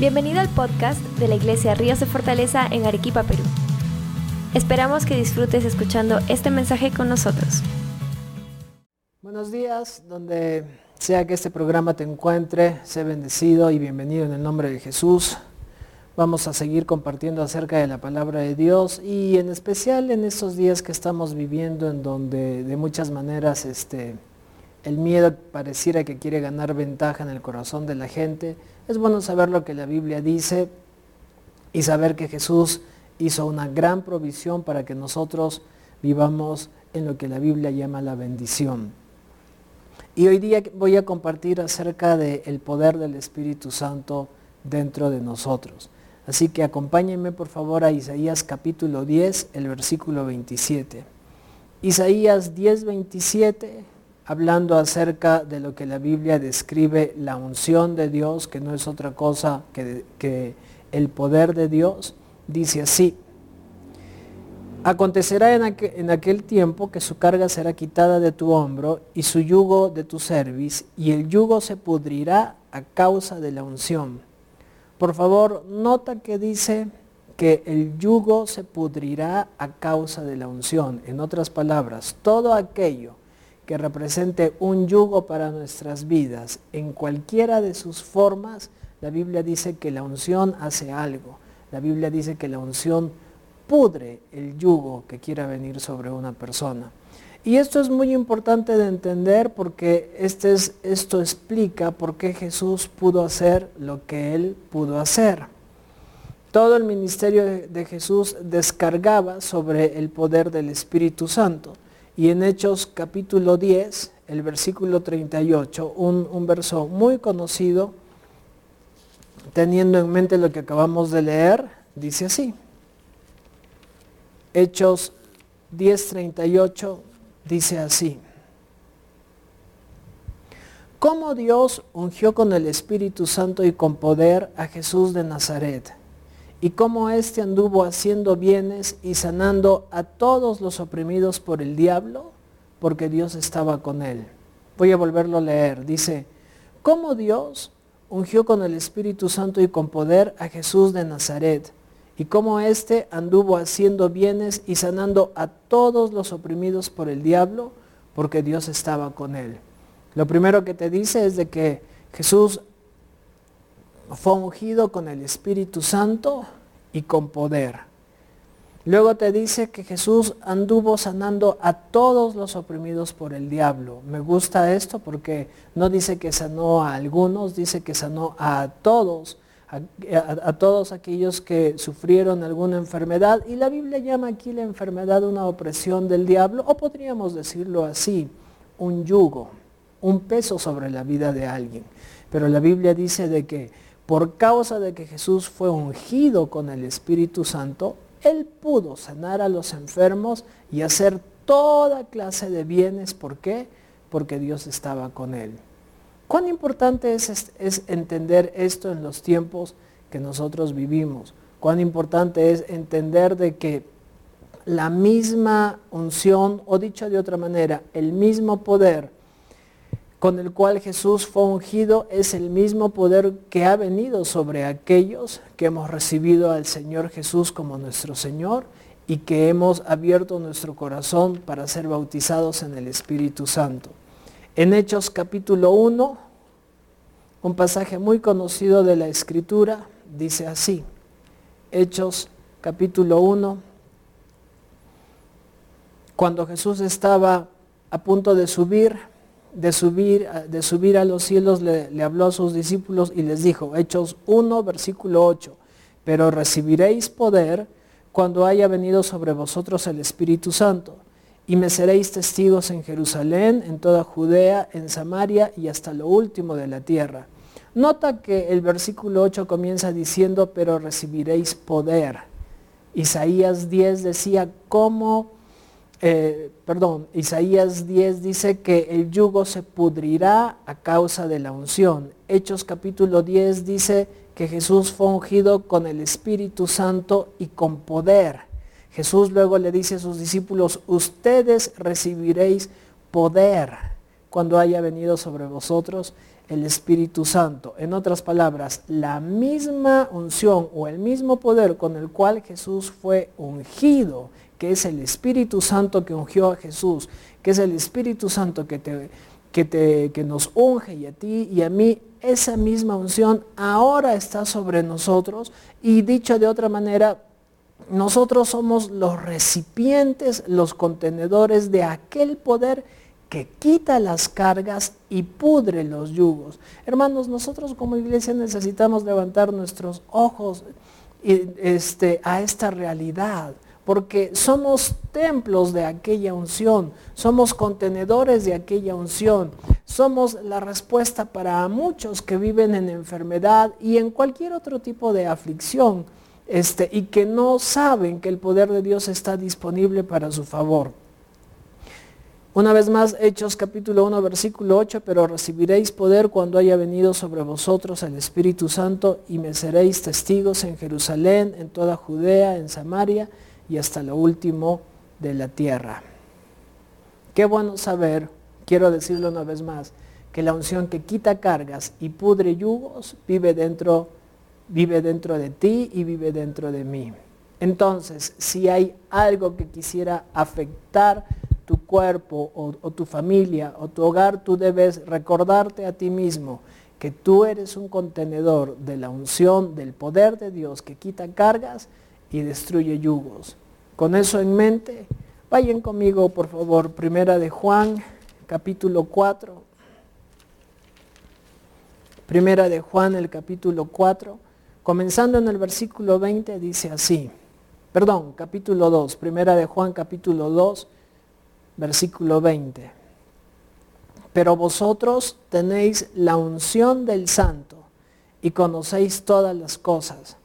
Bienvenido al podcast de la Iglesia Ríos de Fortaleza en Arequipa, Perú. Esperamos que disfrutes escuchando este mensaje con nosotros. Buenos días, donde sea que este programa te encuentre, sé bendecido y bienvenido en el nombre de Jesús. Vamos a seguir compartiendo acerca de la palabra de Dios y en especial en estos días que estamos viviendo en donde de muchas maneras este, el miedo pareciera que quiere ganar ventaja en el corazón de la gente es bueno saber lo que la Biblia dice y saber que Jesús hizo una gran provisión para que nosotros vivamos en lo que la Biblia llama la bendición. Y hoy día voy a compartir acerca del poder del Espíritu Santo dentro de nosotros. Así que acompáñenme por favor a Isaías capítulo 10, el versículo 27. Isaías 10, 27 hablando acerca de lo que la Biblia describe la unción de Dios, que no es otra cosa que, que el poder de Dios, dice así, Acontecerá en aquel, en aquel, tiempo que su carga será quitada de tu hombro y su yugo de tu cerviz, y el yugo se pudrirá a causa de la unción. Por favor, nota que dice que el yugo se pudrirá a causa de la unción. En otras palabras, todo aquello que represente un yugo para nuestras vidas en cualquiera de sus formas, la Biblia dice que la unción hace algo. La Biblia dice que la unción pudre el yugo que quiera venir sobre una persona. Y esto es muy importante de entender porque este es, esto explica por qué Jesús pudo hacer lo que él pudo hacer. Todo el ministerio de Jesús descargaba sobre el poder del Espíritu Santo. Y en Hechos capítulo 10, el versículo 38, un, un verso muy conocido, teniendo en mente lo que acabamos de leer, dice así. Hechos 10:38 dice así. ¿Cómo Dios ungió con el Espíritu Santo y con poder a Jesús de Nazaret? Y cómo éste anduvo haciendo bienes y sanando a todos los oprimidos por el diablo, porque Dios estaba con él. Voy a volverlo a leer. Dice, cómo Dios ungió con el Espíritu Santo y con poder a Jesús de Nazaret, y cómo éste anduvo haciendo bienes y sanando a todos los oprimidos por el diablo, porque Dios estaba con él. Lo primero que te dice es de que Jesús fue ungido con el Espíritu Santo y con poder. Luego te dice que Jesús anduvo sanando a todos los oprimidos por el diablo. Me gusta esto porque no dice que sanó a algunos, dice que sanó a todos, a, todos aquellos que sufrieron alguna enfermedad. Y la Biblia llama aquí la enfermedad una opresión del diablo, o podríamos decirlo así, un yugo, un peso sobre la vida de alguien. Pero la Biblia dice de que por causa de que Jesús fue ungido con el Espíritu Santo, Él pudo sanar a los enfermos y hacer toda clase de bienes. ¿Por qué? Porque Dios estaba con Él. ¿Cuán importante es, es entender esto en los tiempos que nosotros vivimos? ¿Cuán importante es entender de que la misma unción, o dicho de otra manera, el mismo poder con el cual Jesús fue ungido es el mismo poder que ha venido sobre aquellos que hemos recibido al Señor Jesús como nuestro Señor y que hemos abierto nuestro corazón para ser bautizados en el Espíritu Santo. En Hechos capítulo 1, un pasaje muy conocido de la Escritura, dice así, Hechos capítulo 1, cuando Jesús estaba a punto de subir de subir, de subir a los cielos le, le, habló a sus discípulos y les dijo, Hechos 1, versículo 8, pero recibiréis poder cuando haya venido sobre vosotros el Espíritu Santo, y me seréis testigos en Jerusalén, en toda Judea, en Samaria y hasta lo último de la tierra. Nota que el versículo 8 comienza diciendo, pero recibiréis poder. Isaías 10 decía, ¿cómo? Eh, perdón, Isaías 10 dice que el yugo se pudrirá a causa de la unción. Hechos capítulo 10 dice que Jesús fue ungido con el Espíritu Santo y con poder. Jesús luego le dice a sus discípulos, ustedes recibiréis poder cuando haya venido sobre vosotros el Espíritu Santo. En otras palabras, la misma unción o el mismo poder con el cual Jesús fue ungido, que es el Espíritu Santo que ungió a Jesús, que es el Espíritu Santo que, te, que, te, que nos unge y a ti y a mí, esa misma unción ahora está sobre nosotros y dicho de otra manera, nosotros somos los recipientes, los contenedores de aquel poder que quita las cargas y pudre los yugos. Hermanos, nosotros como iglesia necesitamos levantar nuestros ojos este, a esta realidad, porque somos templos de aquella unción, somos contenedores de aquella unción, somos la respuesta para muchos que viven en enfermedad y en cualquier otro tipo de aflicción, este, y que no saben que el poder de Dios está disponible para su favor. Una vez más, Hechos capítulo 1, versículo 8, pero recibiréis poder cuando haya venido sobre vosotros el Espíritu Santo y me seréis testigos en Jerusalén, en toda Judea, en Samaria y hasta lo último de la tierra. Qué bueno saber, quiero decirlo una vez más, que la unción que quita cargas y pudre yugos vive dentro, vive dentro de ti y vive dentro de mí. Entonces, si hay algo que quisiera afectar tu cuerpo o, tu familia o tu hogar, tú debes recordarte a ti mismo que tú eres un contenedor de la unción, del poder de Dios que quita cargas y destruye yugos. Con eso en mente, vayan conmigo por favor, primera de Juan, capítulo 4. Primera de Juan, el capítulo 4, comenzando en el versículo 20, dice así. Perdón, capítulo 2, primera de Juan, capítulo 2, versículo 20. Pero vosotros tenéis la unción del santo y conocéis todas las cosas.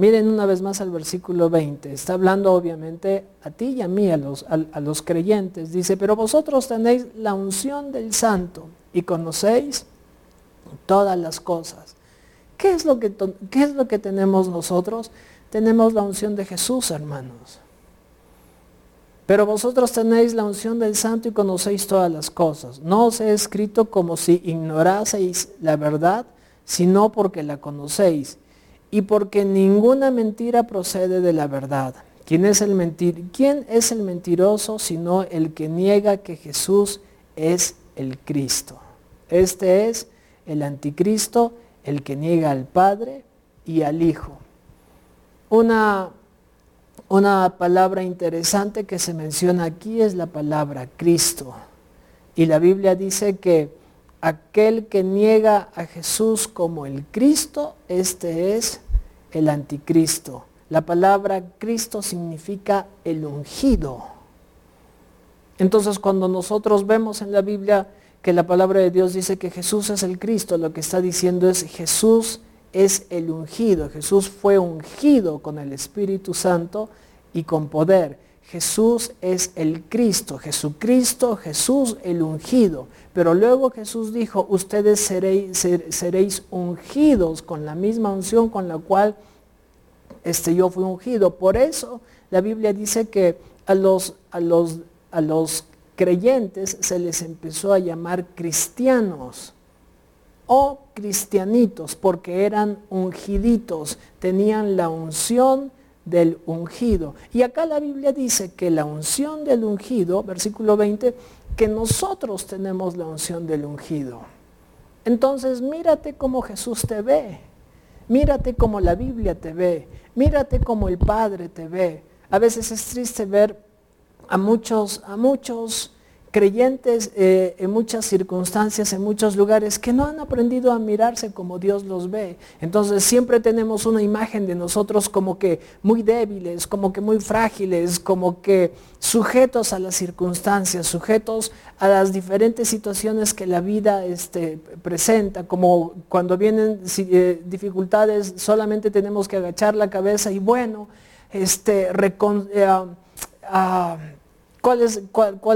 Miren una vez más al versículo 20. Está hablando obviamente a ti y a mí, a los, creyentes. Dice, pero vosotros tenéis la unción del santo y conocéis todas las cosas. ¿Qué es, lo que, ¿Qué es lo que tenemos nosotros? Tenemos la unción de Jesús, hermanos. Pero vosotros tenéis la unción del santo y conocéis todas las cosas. No os he escrito como si ignoraseis la verdad, sino porque la conocéis. Y porque ninguna mentira procede de la verdad. ¿Quién es el, mentir ¿Quién es el mentiroso sino el que niega que Jesús es el Cristo? Este es el anticristo, el que niega al Padre y al Hijo. Una una palabra interesante que se menciona aquí es la palabra Cristo. Y la Biblia dice que aquel que niega a Jesús como el Cristo, este es el anticristo. La palabra Cristo significa el ungido. Entonces cuando nosotros vemos en la Biblia que la palabra de Dios dice que Jesús es el Cristo, lo que está diciendo es Jesús es el ungido. Jesús fue ungido con el Espíritu Santo y con poder. Jesús es el Cristo, Jesucristo, Jesús el ungido. Pero luego Jesús dijo, ustedes seréis, ungidos con la misma unción con la cual este, yo fui ungido. Por eso la Biblia dice que a los, a los, a los creyentes se les empezó a llamar cristianos o cristianitos porque eran ungiditos, tenían la unción del ungido. Y acá la Biblia dice que la unción del ungido, versículo 20, que nosotros tenemos la unción del ungido. Entonces mírate cómo Jesús te ve, mírate como la Biblia te ve, mírate como el Padre te ve. A veces es triste ver a muchos, a muchos creyentes eh, en muchas circunstancias, en muchos lugares, que no han aprendido a mirarse como Dios los ve. Entonces siempre tenemos una imagen de nosotros como que muy débiles, como que muy frágiles, como que sujetos a las circunstancias, sujetos a las diferentes situaciones que la vida este, presenta, como cuando vienen eh, dificultades solamente tenemos que agachar la cabeza y bueno, este, eh, ah, ¿Cuál es,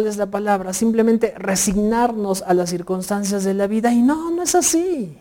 es la palabra? Simplemente resignarnos a las circunstancias de la vida. Y no, no es así.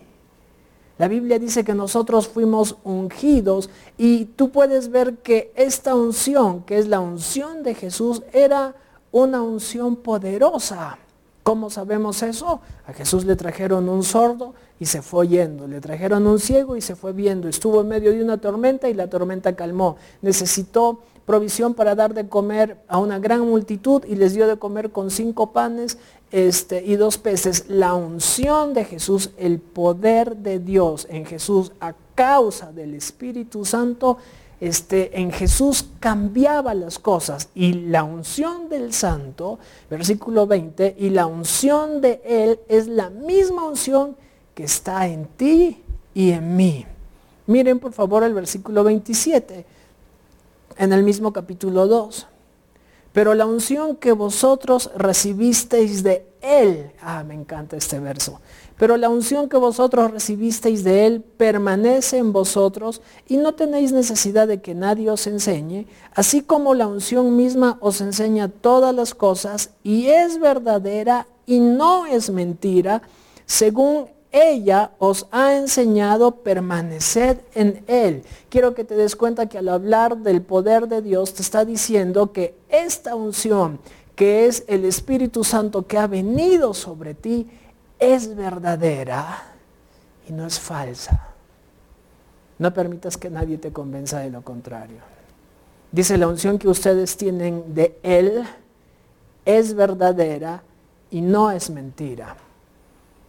La Biblia dice que nosotros fuimos ungidos y tú puedes ver que esta unción, que es la unción de Jesús, era una unción poderosa. ¿Cómo sabemos eso? A Jesús le trajeron un sordo y se fue yendo. Le trajeron un ciego y se fue viendo. Estuvo en medio de una tormenta y la tormenta calmó. Necesitó provisión para dar de comer a una gran multitud y les dio de comer con cinco panes este, y dos peces. La unción de Jesús, el poder de Dios en Jesús a causa del Espíritu Santo este, en Jesús cambiaba las cosas y la unción del santo, versículo 20, y la unción de él es la misma unción que está en ti y en mí. Miren por favor el versículo 27, en el mismo capítulo 2. Pero la unción que vosotros recibisteis de él, ah, me encanta este verso, pero la unción que vosotros recibisteis de Él permanece en vosotros y no tenéis necesidad de que nadie os enseñe, así como la unción misma os enseña todas las cosas y es verdadera y no es mentira, según ella os ha enseñado permaneced en Él. Quiero que te des cuenta que al hablar del poder de Dios te está diciendo que esta unción, que es el Espíritu Santo que ha venido sobre ti, es verdadera y no es falsa. No permitas que nadie te convenza de lo contrario. Dice, la unción que ustedes tienen de Él es verdadera y no es mentira.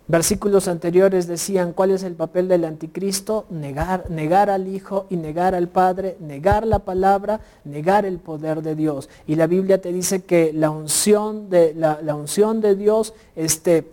Versículos anteriores decían cuál es el papel del anticristo, negar, negar al Hijo y negar al Padre, negar la palabra, negar el poder de Dios. Y la Biblia te dice que la unción de, la, la unción de Dios este,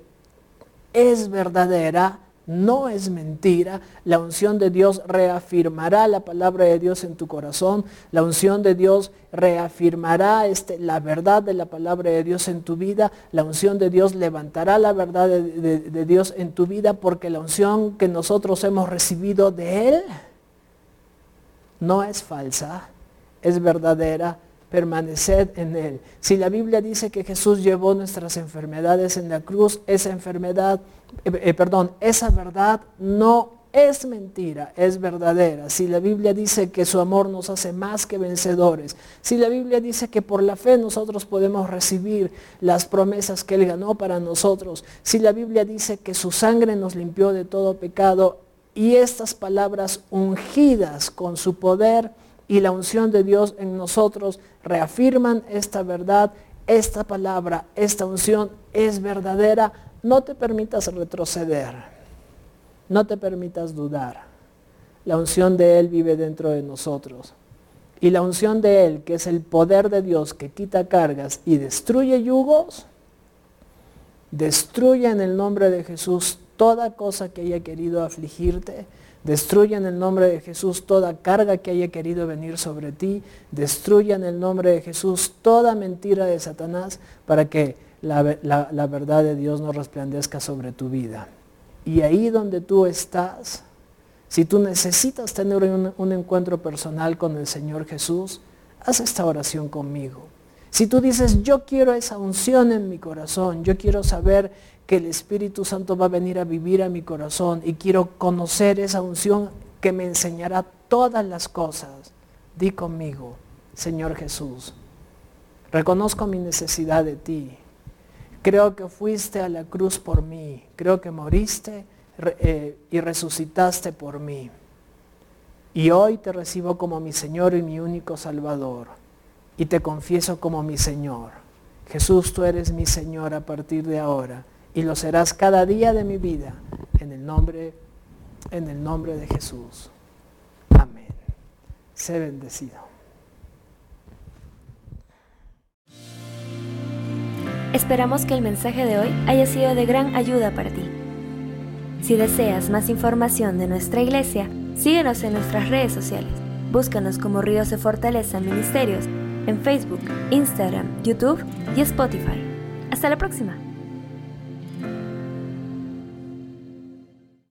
es verdadera, no es mentira. La unción de Dios reafirmará la palabra de Dios en tu corazón. La unción de Dios reafirmará este, la verdad de la palabra de Dios en tu vida. La unción de Dios levantará la verdad de Dios en tu vida porque la unción que nosotros hemos recibido de Él no es falsa, es verdadera permaneced en Él. Si la Biblia dice que Jesús llevó nuestras enfermedades en la cruz, esa enfermedad, eh, eh, perdón, esa verdad no es mentira, es verdadera. Si la Biblia dice que su amor nos hace más que vencedores, si la Biblia dice que por la fe nosotros podemos recibir las promesas que Él ganó para nosotros, si la Biblia dice que su sangre nos limpió de todo pecado y estas palabras ungidas con su poder, y la unción de Dios en nosotros reafirman esta verdad, esta palabra, esta unción es verdadera. No te permitas retroceder, no te permitas dudar. La unción de Él vive dentro de nosotros. Y la unción de Él, que es el poder de Dios que quita cargas y destruye yugos, destruye en el nombre de Jesús toda cosa que haya querido afligirte, Destruya en el nombre de Jesús toda carga que haya querido venir sobre ti. Destruya en el nombre de Jesús toda mentira de Satanás para que la, verdad de Dios no resplandezca sobre tu vida. Y ahí donde tú estás, si tú necesitas tener un, un encuentro personal con el Señor Jesús, haz esta oración conmigo. Si tú dices, yo quiero esa unción en mi corazón, yo quiero saber que el Espíritu Santo va a venir a vivir a mi corazón y quiero conocer esa unción que me enseñará todas las cosas. Di conmigo, Señor Jesús, reconozco mi necesidad de ti. Creo que fuiste a la cruz por mí. Creo que moriste eh, y resucitaste por mí. Y hoy te recibo como mi Señor y mi único Salvador. Y te confieso como mi Señor. Jesús, tú eres mi Señor a partir de ahora y lo serás cada día de mi vida en el nombre en el nombre de Jesús. Amén. Sé bendecido. Esperamos que el mensaje de hoy haya sido de gran ayuda para ti. Si deseas más información de nuestra iglesia, síguenos en nuestras redes sociales. Búscanos como Ríos de Fortaleza Ministerios en Facebook, Instagram, YouTube y Spotify. Hasta la próxima.